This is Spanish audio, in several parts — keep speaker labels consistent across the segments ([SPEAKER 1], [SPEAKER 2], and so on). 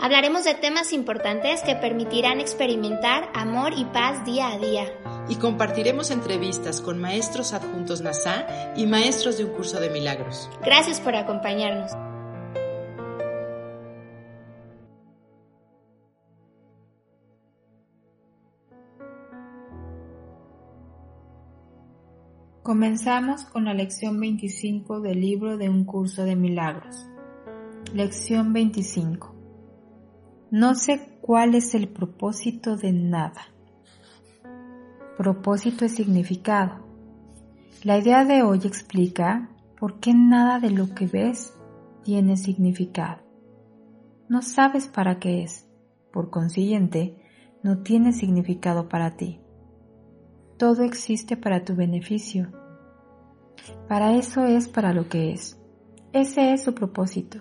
[SPEAKER 1] Hablaremos de temas importantes que permitirán experimentar amor y paz día a día.
[SPEAKER 2] Y compartiremos entrevistas con maestros adjuntos NASA y maestros de un curso de milagros.
[SPEAKER 1] Gracias por acompañarnos.
[SPEAKER 3] Comenzamos con la lección 25 del libro de un curso de milagros. Lección 25. No sé cuál es el propósito de nada. Propósito es significado. La idea de hoy explica por qué nada de lo que ves tiene significado. No sabes para qué es, por consiguiente, no tiene significado para ti. Todo existe para tu beneficio. Para eso es para lo que es. Ese es su propósito.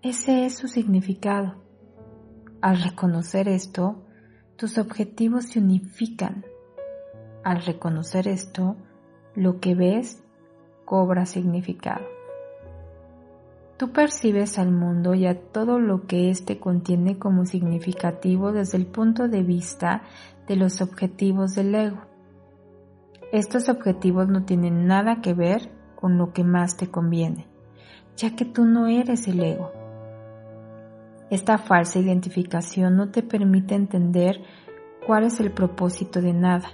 [SPEAKER 3] Ese es su significado. Al reconocer esto, tus objetivos se unifican. Al reconocer esto, lo que ves cobra significado. Tú percibes al mundo y a todo lo que éste contiene como significativo desde el punto de vista de los objetivos del ego. Estos objetivos no tienen nada que ver con lo que más te conviene, ya que tú no eres el ego. Esta falsa identificación no te permite entender cuál es el propósito de nada.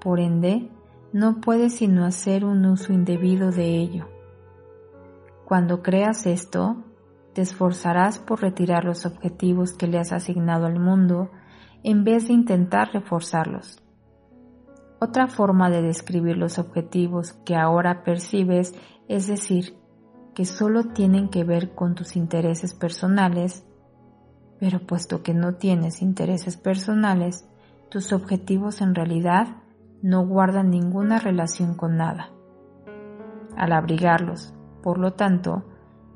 [SPEAKER 3] Por ende, no puedes sino hacer un uso indebido de ello. Cuando creas esto, te esforzarás por retirar los objetivos que le has asignado al mundo en vez de intentar reforzarlos. Otra forma de describir los objetivos que ahora percibes es decir, que solo tienen que ver con tus intereses personales, pero puesto que no tienes intereses personales, tus objetivos en realidad no guardan ninguna relación con nada. Al abrigarlos, por lo tanto,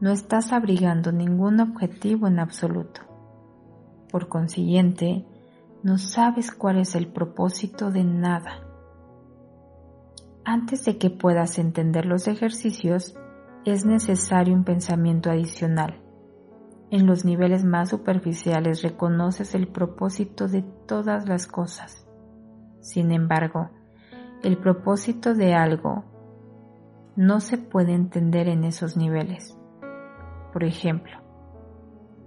[SPEAKER 3] no estás abrigando ningún objetivo en absoluto. Por consiguiente, no sabes cuál es el propósito de nada. Antes de que puedas entender los ejercicios, es necesario un pensamiento adicional. En los niveles más superficiales reconoces el propósito de todas las cosas. Sin embargo, el propósito de algo no se puede entender en esos niveles. Por ejemplo,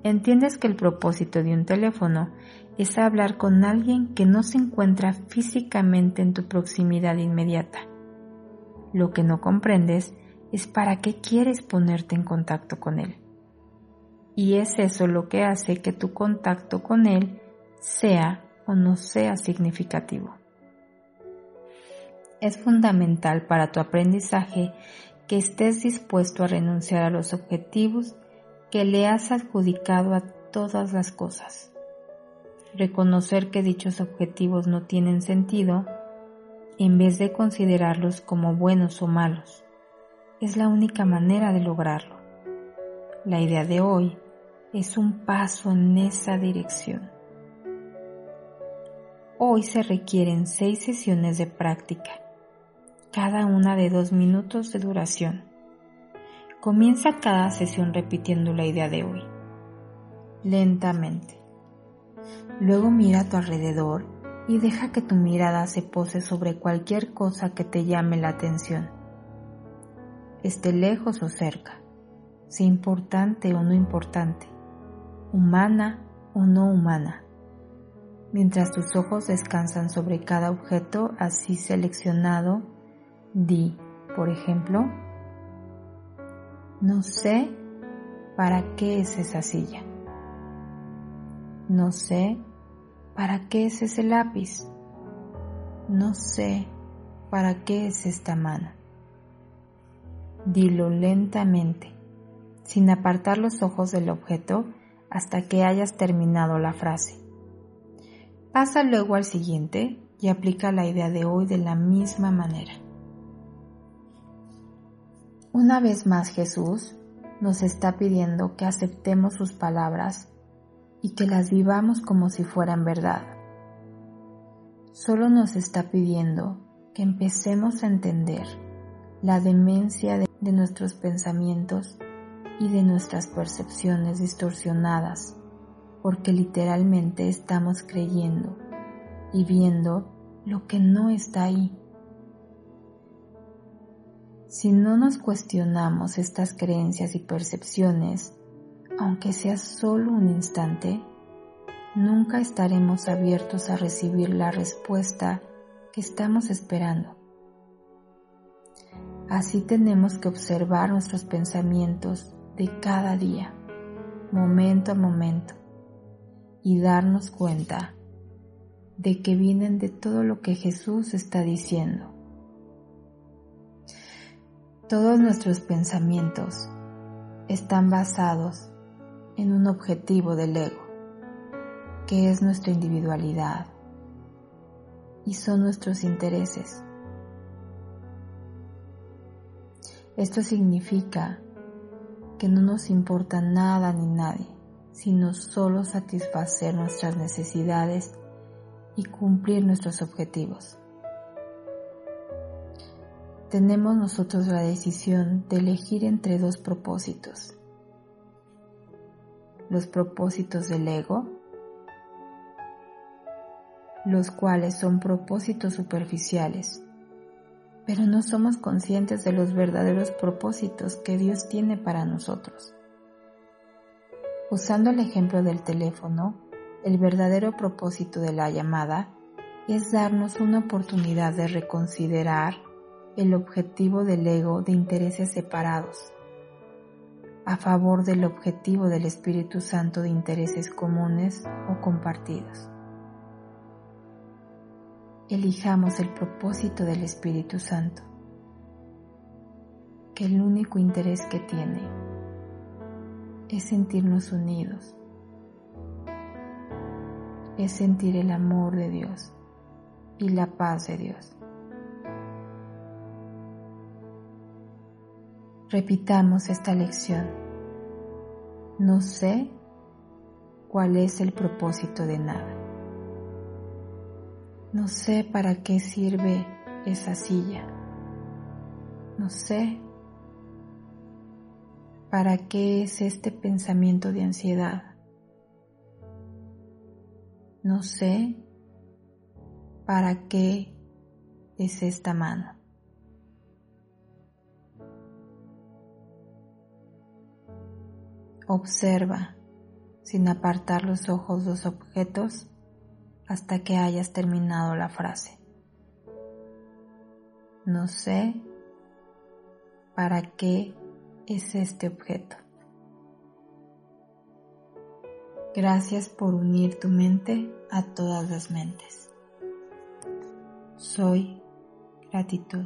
[SPEAKER 3] entiendes que el propósito de un teléfono es hablar con alguien que no se encuentra físicamente en tu proximidad inmediata. Lo que no comprendes es para qué quieres ponerte en contacto con Él. Y es eso lo que hace que tu contacto con Él sea o no sea significativo. Es fundamental para tu aprendizaje que estés dispuesto a renunciar a los objetivos que le has adjudicado a todas las cosas. Reconocer que dichos objetivos no tienen sentido en vez de considerarlos como buenos o malos. Es la única manera de lograrlo. La idea de hoy es un paso en esa dirección. Hoy se requieren seis sesiones de práctica, cada una de dos minutos de duración. Comienza cada sesión repitiendo la idea de hoy, lentamente. Luego mira a tu alrededor y deja que tu mirada se pose sobre cualquier cosa que te llame la atención. Esté lejos o cerca, sea importante o no importante, humana o no humana. Mientras tus ojos descansan sobre cada objeto así seleccionado, di, por ejemplo, no sé para qué es esa silla. No sé ¿Para qué es ese lápiz? No sé para qué es esta mano. Dilo lentamente, sin apartar los ojos del objeto hasta que hayas terminado la frase. Pasa luego al siguiente y aplica la idea de hoy de la misma manera. Una vez más Jesús nos está pidiendo que aceptemos sus palabras y que las vivamos como si fueran verdad. Solo nos está pidiendo que empecemos a entender la demencia de, de nuestros pensamientos y de nuestras percepciones distorsionadas, porque literalmente estamos creyendo y viendo lo que no está ahí. Si no nos cuestionamos estas creencias y percepciones, aunque sea solo un instante, nunca estaremos abiertos a recibir la respuesta que estamos esperando. Así tenemos que observar nuestros pensamientos de cada día, momento a momento, y darnos cuenta de que vienen de todo lo que Jesús está diciendo. Todos nuestros pensamientos están basados en un objetivo del ego, que es nuestra individualidad y son nuestros intereses. Esto significa que no nos importa nada ni nadie, sino solo satisfacer nuestras necesidades y cumplir nuestros objetivos. Tenemos nosotros la decisión de elegir entre dos propósitos. Los propósitos del ego, los cuales son propósitos superficiales, pero no somos conscientes de los verdaderos propósitos que Dios tiene para nosotros. Usando el ejemplo del teléfono, el verdadero propósito de la llamada es darnos una oportunidad de reconsiderar el objetivo del ego de intereses separados a favor del objetivo del Espíritu Santo de intereses comunes o compartidos. Elijamos el propósito del Espíritu Santo, que el único interés que tiene es sentirnos unidos es sentir el amor de Dios y la paz de Dios. Repitamos esta lección. No sé cuál es el propósito de nada. No sé para qué sirve esa silla. No sé para qué es este pensamiento de ansiedad. No sé para qué es esta mano. Observa sin apartar los ojos los objetos hasta que hayas terminado la frase. No sé para qué es este objeto. Gracias por unir tu mente a todas las mentes. Soy gratitud.